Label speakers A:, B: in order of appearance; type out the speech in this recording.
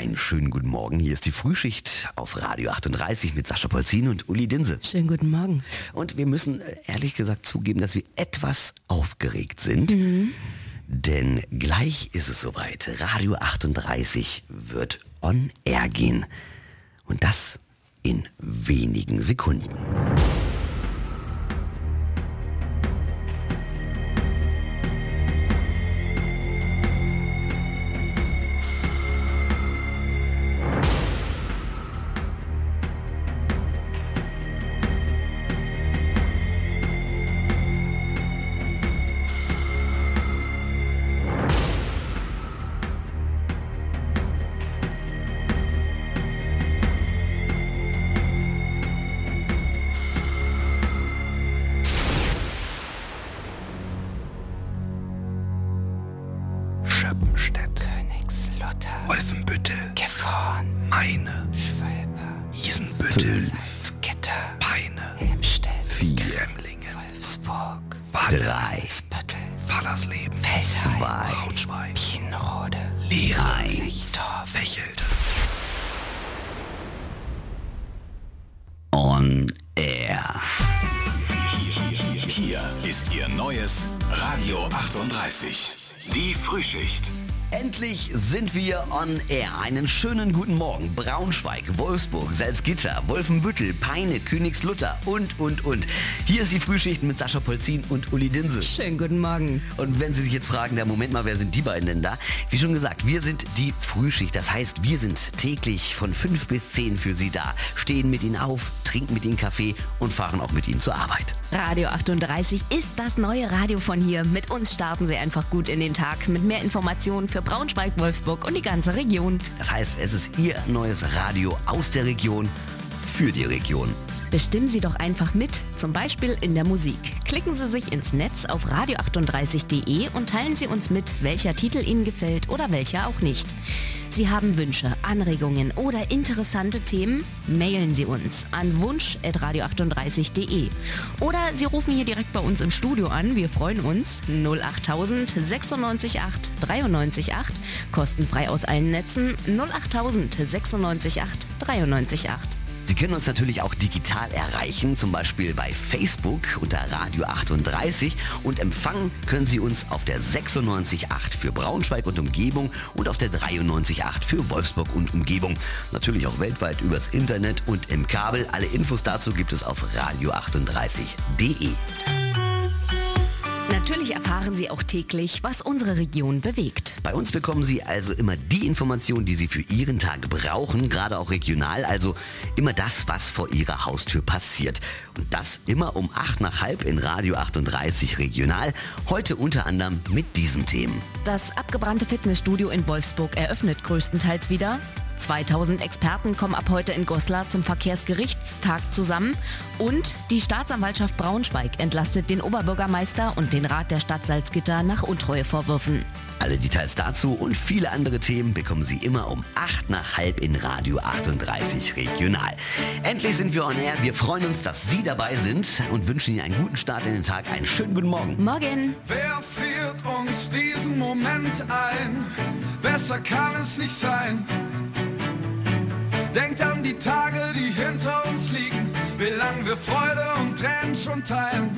A: Einen schönen guten Morgen. Hier ist die Frühschicht auf Radio 38 mit Sascha Polzin und Uli Dinse.
B: Schönen guten Morgen.
A: Und wir müssen äh, ehrlich gesagt zugeben, dass wir etwas aufgeregt sind. Denn gleich ist es soweit. Radio 38 wird on air gehen. Und das in wenigen Sekunden.
C: Schöppenstedt,
B: Königslutter.
C: Wolfenbüttel,
B: Gifhorn.
C: Meine,
B: Schwalbe.
C: Isenbüttel,
B: Salzgitter.
C: Peine,
B: Helmstedt.
A: Vier,
C: Emlingen,
B: Wolfsburg.
A: drei,
B: Spöttel.
C: Fallersleben,
B: Feldheim.
A: zwei,
C: Braunschweig,
B: Kienrode.
C: Lehre,
B: Lechdorf.
C: Bechelde.
A: on air.
D: Hier ist Ihr neues Radio 38. Die Frühschicht.
A: Endlich sind wir on air. Einen schönen guten Morgen. Braunschweig, Wolfsburg, Salzgitter, Wolfenbüttel, Peine, Königslutter und, und, und. Hier ist die Frühschicht mit Sascha Polzin und Uli Dinse.
B: Schönen guten Morgen.
A: Und wenn Sie sich jetzt fragen, der Moment mal, wer sind die beiden denn da? Wie schon gesagt, wir sind die Frühschicht. Das heißt, wir sind täglich von 5 bis 10 für Sie da. Stehen mit Ihnen auf, trinken mit Ihnen Kaffee und fahren auch mit Ihnen zur Arbeit.
B: Radio 38 ist das neue Radio von hier. Mit uns starten Sie einfach gut in den Tag mit mehr Informationen für Braunschweig, Wolfsburg und die ganze Region.
A: Das heißt, es ist Ihr neues Radio aus der Region für die Region.
B: Bestimmen Sie doch einfach mit, zum Beispiel in der Musik. Klicken Sie sich ins Netz auf radio38.de und teilen Sie uns mit, welcher Titel Ihnen gefällt oder welcher auch nicht. Sie haben Wünsche, Anregungen oder interessante Themen? Mailen Sie uns an wunsch.radio38.de. Oder Sie rufen hier direkt bei uns im Studio an. Wir freuen uns. 08000 96 8 93 8. Kostenfrei aus allen Netzen. 08000 96 8 93 8.
A: Sie können uns natürlich auch digital erreichen, zum Beispiel bei Facebook unter Radio 38 und empfangen können Sie uns auf der 96.8 für Braunschweig und Umgebung und auf der 93.8 für Wolfsburg und Umgebung. Natürlich auch weltweit übers Internet und im Kabel. Alle Infos dazu gibt es auf radio38.de.
B: Natürlich erfahren Sie auch täglich, was unsere Region bewegt.
A: Bei uns bekommen Sie also immer die Informationen, die Sie für Ihren Tag brauchen, gerade auch regional, also immer das, was vor Ihrer Haustür passiert. Und das immer um 8 nach halb in Radio 38 regional, heute unter anderem mit diesen Themen.
B: Das abgebrannte Fitnessstudio in Wolfsburg eröffnet größtenteils wieder. 2000 Experten kommen ab heute in Goslar zum Verkehrsgerichtstag zusammen und die Staatsanwaltschaft Braunschweig entlastet den Oberbürgermeister und den Rat der Stadt Salzgitter nach Untreuevorwürfen.
A: Alle Details dazu und viele andere Themen bekommen Sie immer um 8 nach halb in Radio 38 regional. Endlich sind wir on air. Wir freuen uns, dass Sie dabei sind und wünschen Ihnen einen guten Start in den Tag. Einen schönen guten Morgen.
B: Morgen!
E: Wer friert uns diesen Moment ein? Besser kann es nicht sein. Denkt an die Tage, die hinter uns liegen, wie lang wir Freude und Tränen schon teilen.